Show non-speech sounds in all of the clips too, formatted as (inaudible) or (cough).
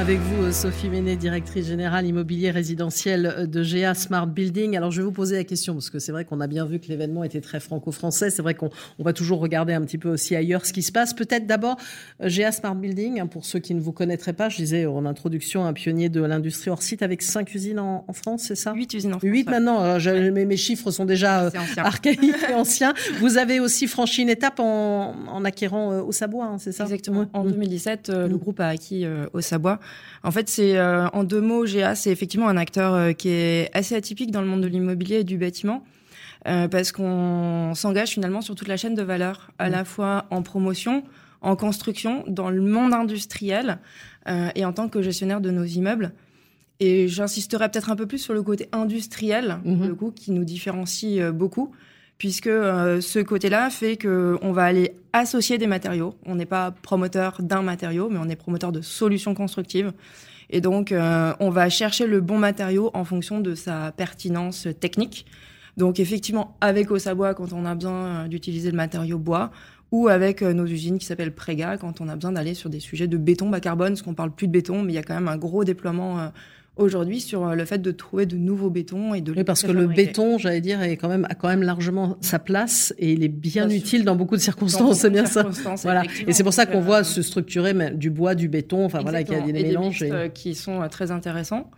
Avec vous, euh, Sophie Ménet, directrice générale immobilier résidentiel euh, de GA Smart Building. Alors, je vais vous poser la question, parce que c'est vrai qu'on a bien vu que l'événement était très franco-français. C'est vrai qu'on va toujours regarder un petit peu aussi ailleurs ce qui se passe. Peut-être d'abord, euh, GA Smart Building, hein, pour ceux qui ne vous connaîtraient pas, je disais en introduction, un pionnier de l'industrie hors site avec cinq usines en, France, c'est ça? Huit usines en France. Huit maintenant. mes, chiffres sont déjà archaïques et (laughs) anciens. Vous avez aussi franchi une étape en, acquérant au Savoie, hein, c'est ça? Exactement. En 2017, le mm. groupe a acquis au Savoie en fait, c'est euh, en deux mots, GA, c'est effectivement un acteur euh, qui est assez atypique dans le monde de l'immobilier et du bâtiment. Euh, parce qu'on s'engage finalement sur toute la chaîne de valeur, à mmh. la fois en promotion, en construction, dans le monde industriel et en tant que gestionnaire de nos immeubles. Et j'insisterai peut-être un peu plus sur le côté industriel, mmh. le coup, qui nous différencie beaucoup puisque ce côté-là fait qu'on va aller associer des matériaux. On n'est pas promoteur d'un matériau, mais on est promoteur de solutions constructives. Et donc, euh, on va chercher le bon matériau en fonction de sa pertinence technique. Donc, effectivement, avec Osabois, quand on a besoin euh, d'utiliser le matériau bois, ou avec nos usines qui s'appellent Prega, quand on a besoin d'aller sur des sujets de béton bas carbone, parce qu'on parle plus de béton, mais il y a quand même un gros déploiement aujourd'hui sur euh, le fait de trouver de nouveaux bétons et de oui, parce que le béton, j'allais dire, est quand même a quand même largement sa place et il est bien utile dans beaucoup de circonstances, c'est bien ça. Voilà. Et c'est pour ça qu'on voit euh, se structurer du bois, du béton, enfin voilà, qu'il y a des mélanges et... Euh, qui sont très intéressants.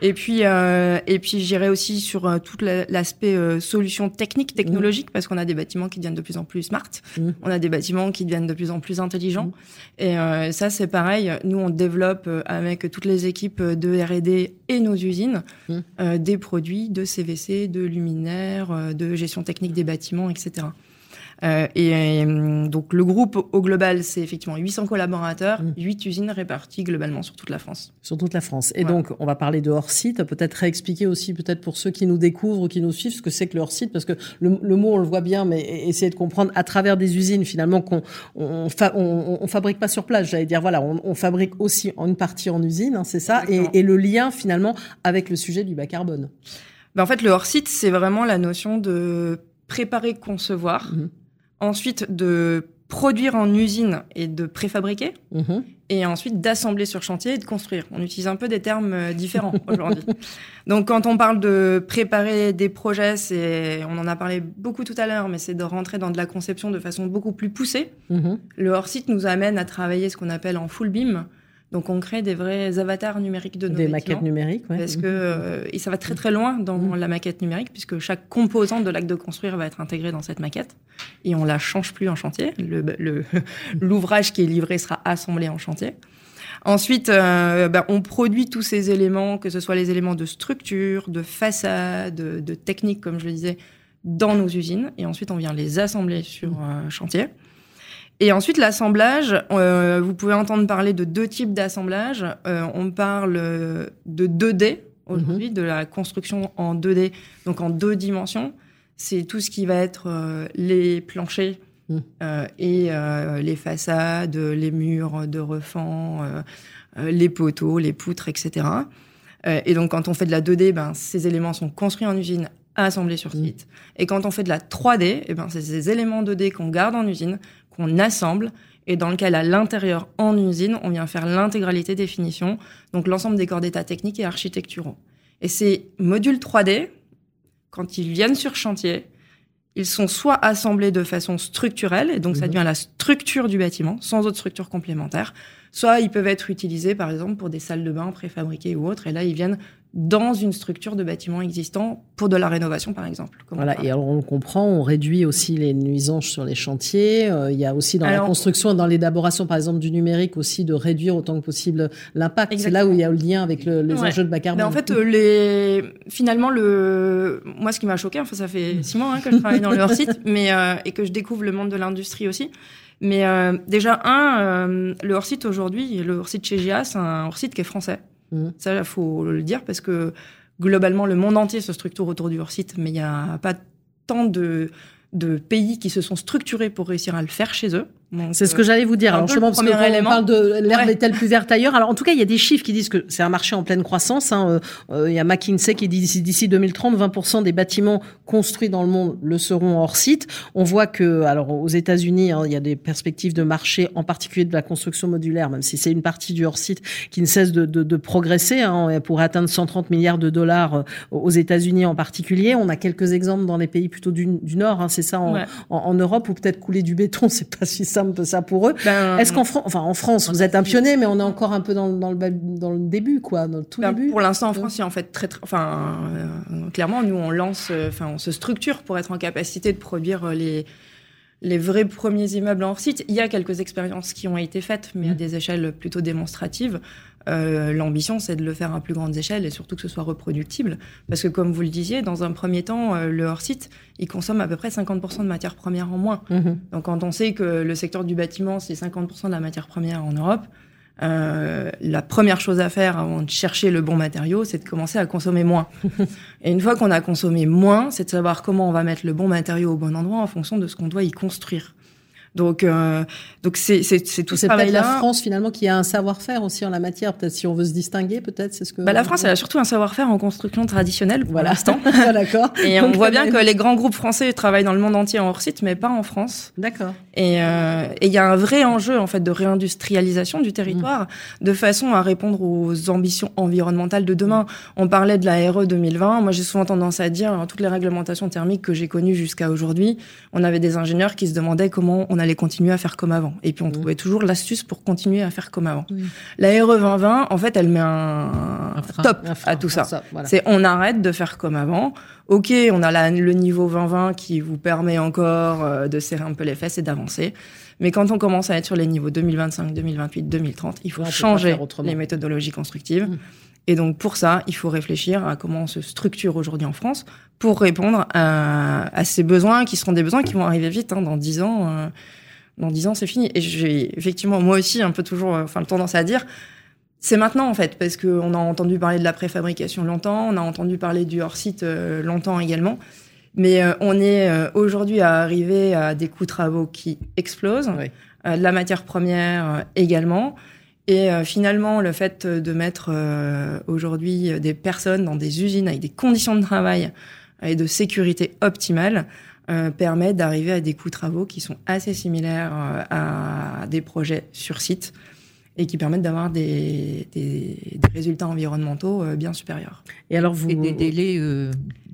Et puis, euh, et puis j'irai aussi sur euh, tout l'aspect euh, solution technique, technologique, parce qu'on a des bâtiments qui deviennent de plus en plus smart, mmh. on a des bâtiments qui deviennent de plus en plus intelligents. Mmh. Et euh, ça, c'est pareil. Nous, on développe avec toutes les équipes de R&D et nos usines mmh. des produits de CVC, de luminaires, de gestion technique des bâtiments, etc. Euh, et euh, donc le groupe au global, c'est effectivement 800 collaborateurs, 8 mmh. usines réparties globalement sur toute la France. Sur toute la France. Et donc on va parler de hors site. Peut-être réexpliquer aussi, peut-être pour ceux qui nous découvrent ou qui nous suivent, ce que c'est que le hors site, parce que le, mot on le voit bien, mais essayer de comprendre à travers des usines finalement qu'on on, on, fabrique pas sur place. J'allais dire voilà, on, fabrique aussi en une partie en usine, hein, c'est ça, et, et, le lien finalement avec le sujet du bas carbone. Ben en fait, le hors site, c'est vraiment la notion de préparer, concevoir. Mmh ensuite de produire en usine et de préfabriquer, mhm. et ensuite d'assembler sur chantier et de construire. On utilise un peu des termes euh, différents (laughs) aujourd'hui. Donc quand on parle de préparer des projets, c'est, on en a parlé beaucoup tout à l'heure, mais c'est de rentrer dans de la conception de façon beaucoup plus poussée. Mhm. Le hors-site nous amène à travailler ce qu'on appelle en full beam, donc on crée des vrais avatars numériques de nos Des maquettes numériques, ouais. Parce que euh, et ça va très très loin dans mmh. la maquette numérique puisque chaque composante de l'acte de construire va être intégrée dans cette maquette et on la change plus en chantier. Le (laughs) l'ouvrage qui est livré sera assemblé en chantier. Ensuite, euh, ben, on produit tous ces éléments, que ce soit les éléments de structure, de façade, de, technique, comme je le disais, dans nos usines. Et ensuite, on vient les assembler sur euh, chantier. Et ensuite, l'assemblage, euh, vous pouvez entendre parler de deux types d'assemblage. Euh, on parle de 2D aujourd'hui, mhm. de la construction en 2D, donc en deux dimensions. C'est tout ce qui va être euh, les planchers mhm. et les façades, les murs de refend, les poteaux, les poutres, etc. et donc, quand on fait de la 2D, ben, ces éléments sont construits en usine assemblés sur mhm. site. Et quand on fait de la 3D, eh ben, c'est ces éléments 2D qu'on garde en usine, qu'on assemble et dans lequel, à l'intérieur, en usine, on vient faire l'intégralité des finitions, donc l'ensemble des corps d'état techniques et architecturaux. Et ces modules 3D, quand ils viennent sur chantier, ils sont soit assemblés de façon structurelle, et donc ça mhm. devient la structure du bâtiment, sans autre structure complémentaire, soit ils peuvent être utilisés, par exemple, pour des salles de bain préfabriquées ou autres, et là, ils viennent dans une structure de bâtiment existant pour de la rénovation, par exemple. Voilà, et alors on le comprend, on réduit aussi les nuisances sur les chantiers. Euh, il y a aussi dans la construction, dans l'élaboration, par exemple, du numérique aussi, de réduire autant que possible l'impact. C'est là où il y a le lien avec le, les enjeux de bas carbone. en fait, euh, les... finalement, le... moi, ce qui m'a choqué, enfin, ça fait six mois hein, que je travaille dans le hors-site, (laughs) mais euh, et que je découvre le monde de l'industrie aussi. Mais déjà, un, le hors-site aujourd'hui, le hors-site chez GIA, c'est un hors-site qui est français. Mmh. Ça, il faut le dire parce que globalement, le monde entier se structure autour du hors-site, mais il n'y a pas tant de, de pays qui se sont structurés pour réussir à le faire chez eux. C'est ce que j'allais vous dire. Alors justement, parce on parle de l'herbe est-elle plus verte ailleurs. Alors en tout cas, il y a des chiffres qui disent que c'est un marché en pleine croissance. Hein. Euh, euh, il y a McKinsey qui dit d'ici 2030, 20% des bâtiments construits dans le monde le seront hors site. On voit que, alors aux États-Unis, hein, il y a des perspectives de marché, en particulier de la construction modulaire, même si c'est une partie du hors site qui ne cesse de, de, de progresser hein, pour atteindre 130 milliards de dollars euh, aux États-Unis en particulier. On a quelques exemples dans les pays plutôt du, du Nord. Hein, c'est ça en, en, Europe ou peut-être couler du béton, (laughs) c'est pas si simple ça pour eux. Ben, Est-ce qu'en France, enfin en France, vous êtes un pionnier, mais on est encore un peu dans, dans, le, dans le début, quoi, dans le tout ben, début. Pour l'instant, en France, il y a en fait très, très enfin, euh, clairement, nous on lance, euh, enfin, on se structure pour être en capacité de produire euh, les les vrais premiers immeubles en hors site. Il y a quelques expériences qui ont été faites, mais à mmh. des échelles plutôt démonstratives. Euh, L'ambition, c'est de le faire à plus grande échelle et surtout que ce soit reproductible. Parce que comme vous le disiez, dans un premier temps, le hors-site, il consomme à peu près 50% de matières premières en moins. Mmh. Donc quand on sait que le secteur du bâtiment, c'est 50% de la matière première en Europe, euh, la première chose à faire avant de chercher le bon matériau, c'est de commencer à consommer moins. (laughs) Et une fois qu'on a consommé moins, c'est de savoir comment on va mettre le bon matériau au bon endroit en fonction de ce qu'on doit y construire. Donc, euh, donc c'est c'est tout ça. C'est la France finalement qui a un savoir-faire aussi en la matière. Peut-être si on veut se distinguer, peut-être c'est ce que. Bah, la France, elle a surtout un savoir-faire en construction traditionnelle pour voilà. l'instant. (laughs) Ah, d'accord. Et on voit bien que les grands groupes français travaillent dans le monde entier en hors site, mais pas en France. D'accord. Et euh, il y a un vrai enjeu en fait de réindustrialisation du territoire, mmh. de façon à répondre aux ambitions environnementales de demain. On parlait de la RE 2020. Moi, j'ai souvent tendance à dire, toutes les réglementations thermiques que j'ai connues jusqu'à aujourd'hui, on avait des ingénieurs qui se demandaient comment on allait continuer à faire comme avant. Et puis on mmh. trouvait toujours l'astuce pour continuer à faire comme avant. La RE 2020, en fait, elle met un, top à tout ça. C'est on arrête de faire comme avant. Ok, on a le niveau 2020 qui vous permet encore euh, de serrer un peu les fesses et d'avancer. Mais quand on commence à être sur les niveaux 2025, 2028, 2030, il faut changer les méthodologies constructives. Mmh. Et donc pour ça, il faut réfléchir à comment on se structure aujourd'hui en France pour répondre à, ces besoins qui seront des besoins qui vont arriver vite. Hein, dans dix ans, euh, dans dix ans, c'est fini. Et j'ai effectivement moi aussi un peu toujours, euh, enfin, tendance à dire, c'est maintenant en fait, parce qu'on a entendu parler de la préfabrication longtemps, on a entendu parler du hors-site euh, longtemps également. Mais euh, on est aujourd'hui à arriver à des coûts travaux qui explosent, de la matière première également. Et finalement, le fait de mettre aujourd'hui des personnes dans des usines avec des conditions de travail et de sécurité optimales, euh, permet d'arriver à des coûts travaux qui sont assez similaires euh, à des projets sur site et qui permettent d'avoir des, des, des, résultats environnementaux euh, bien supérieurs. Et alors vous et des délais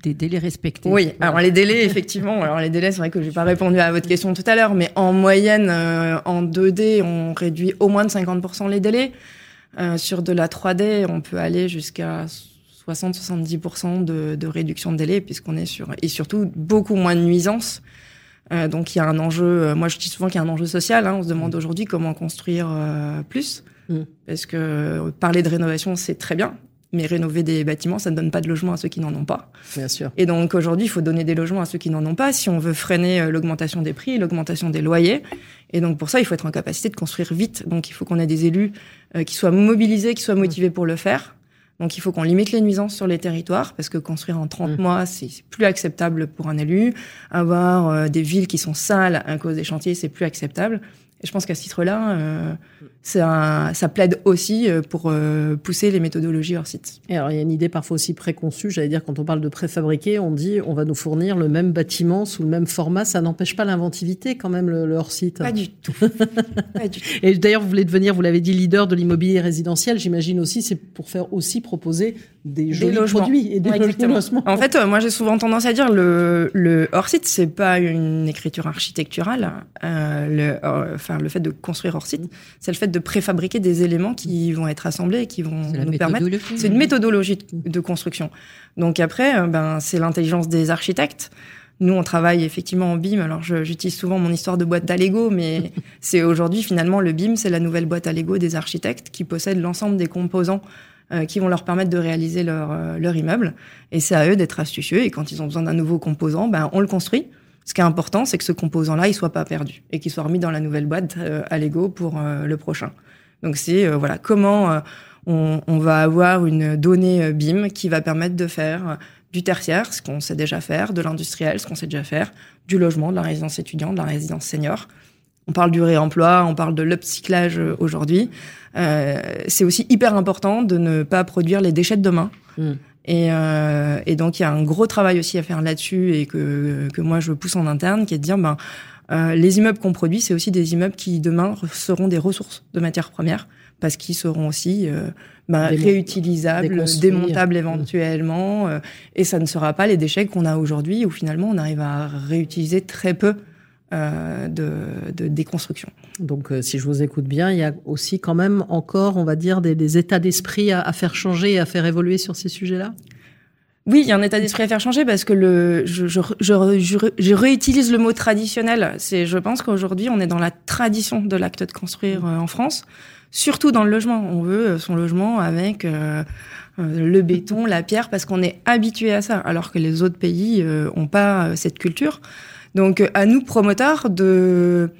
des délais respectés. Oui, alors les délais effectivement, alors les délais c'est vrai que j'ai pas répondu à votre question tout à l'heure mais en moyenne en 2D, on réduit au moins de 50% les délais. sur de la 3D, on peut aller jusqu'à 60-70% de, de, réduction de délai puisqu'on est sur et surtout beaucoup moins de nuisances. Euh, donc il y a un enjeu. Euh, moi je dis souvent qu'il y a un enjeu social. Hein, on se demande mmh. aujourd'hui comment construire euh, plus mmh. parce que parler de rénovation c'est très bien, mais rénover des bâtiments ça ne donne pas de logement à ceux qui n'en ont pas. Bien sûr. Et donc aujourd'hui il faut donner des logements à ceux qui n'en ont pas si on veut freiner euh, l'augmentation des prix, l'augmentation des loyers. Et donc pour ça il faut être en capacité de construire vite. Donc il faut qu'on ait des élus euh, qui soient mobilisés, qui soient motivés pour le faire donc il faut qu'on limite les nuisances sur les territoires parce que construire en 30 mmh. mois, c'est plus acceptable pour un élu. Avoir euh, des villes qui sont sales à cause des chantiers, c'est plus acceptable. Et je pense qu'à ce titre-là, euh, ça, ça, plaide aussi euh, pour euh, pousser les méthodologies hors site. Et alors, il y a une idée parfois aussi préconçue. J'allais dire, quand on parle de préfabriqué, on dit on va nous fournir le même bâtiment sous le même format. Ça n'empêche pas l'inventivité, quand même, le, hors site. Pas du tout. (laughs) pas du tout. Et d'ailleurs, vous voulez devenir, vous l'avez dit, leader de l'immobilier résidentiel. J'imagine aussi, c'est pour faire aussi proposer des, jolis produits et des (laughs) logements. En fait, moi, j'ai souvent tendance à dire le, le hors site, c'est pas une écriture architecturale. le, enfin, le fait de construire hors site, c'est le fait de préfabriquer des éléments qui vont être assemblés et qui vont nous permettre. C'est une méthodologie de, construction. Donc après, euh, ben, c'est l'intelligence des architectes. Nous, on travaille effectivement en BIM. Alors, j'utilise souvent mon histoire de boîte à Lego, mais (laughs) c'est aujourd'hui finalement le BIM, c'est la nouvelle boîte à Lego des architectes qui possèdent l'ensemble des composants euh, qui vont leur permettre de réaliser leur, euh, leur immeuble. Et c'est à eux d'être astucieux. Et quand ils ont besoin d'un nouveau composant, ben, on le construit. Ce qui est important, c'est que ce composant-là, il soit pas perdu et qu'il soit remis dans la nouvelle boîte euh, à Lego pour euh, le prochain. Donc c'est euh, voilà comment on, on, va avoir une donnée BIM qui va permettre de faire du tertiaire, ce qu'on sait déjà faire, de l'industriel, ce qu'on sait déjà faire, du logement, de la résidence étudiante, de la résidence senior, On parle du réemploi, on parle de l'upcyclage aujourd'hui. Euh, c'est aussi hyper important de ne pas produire les déchets de demain. Mm. Et, euh, et, donc il y a un gros travail aussi à faire là-dessus et que, que moi je pousse en interne, qui est de dire ben euh, les immeubles qu'on produit, c'est aussi des immeubles qui demain seront des ressources de matières premières parce qu'ils seront aussi euh, ben, réutilisables, démontables mm. éventuellement, euh, et ça ne sera pas les déchets qu'on a aujourd'hui où finalement on arrive à réutiliser très peu euh, de, de, déconstruction. Donc, euh, si je vous écoute bien, il y a aussi quand même encore, on va dire, des, des états d'esprit à, à, faire changer et à faire évoluer sur ces sujets-là? Oui, il y a un état d'esprit à faire changer parce que le, je, je, je, je réutilise le mot traditionnel. C'est, je pense qu'aujourd'hui, on est dans la tradition de l'acte de construire euh, en France, surtout dans le logement. On veut son logement avec le béton, la pierre, parce qu'on est habitué à ça, alors que les autres pays n'ont pas cette culture. Donc à nous promoteurs de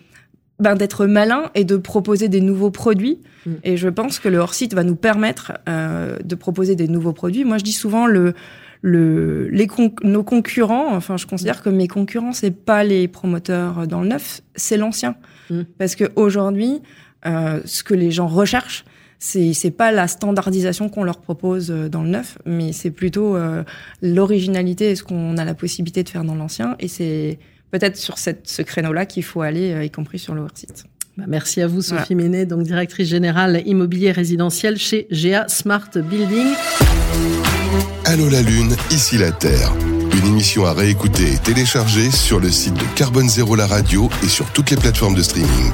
ben, d'être malins et de proposer des nouveaux produits. Mm. Et je pense que le hors-site va nous permettre euh, de proposer des nouveaux produits. Moi, je dis souvent le le, les nos concurrents, enfin, je considère que mes concurrents, c'est pas les promoteurs dans le neuf, c'est l'ancien. Mm. Parce que aujourd'hui, euh, ce que les gens recherchent, c'est c'est pas la standardisation qu'on leur propose euh, dans le neuf, mais c'est plutôt euh, l'originalité et ce qu'on a la possibilité de faire dans l'ancien. Et c'est peut-être sur cette, ce créneau-là qu'il faut aller, euh, y compris sur le site. Bah, merci à vous, Sophie Ménet, donc directrice générale immobilier résidentiel chez GA Smart Building. Allô la Lune, ici la Terre. Une émission à réécouter et télécharger sur le site de Carbone Zéro la radio et sur toutes les plateformes de streaming.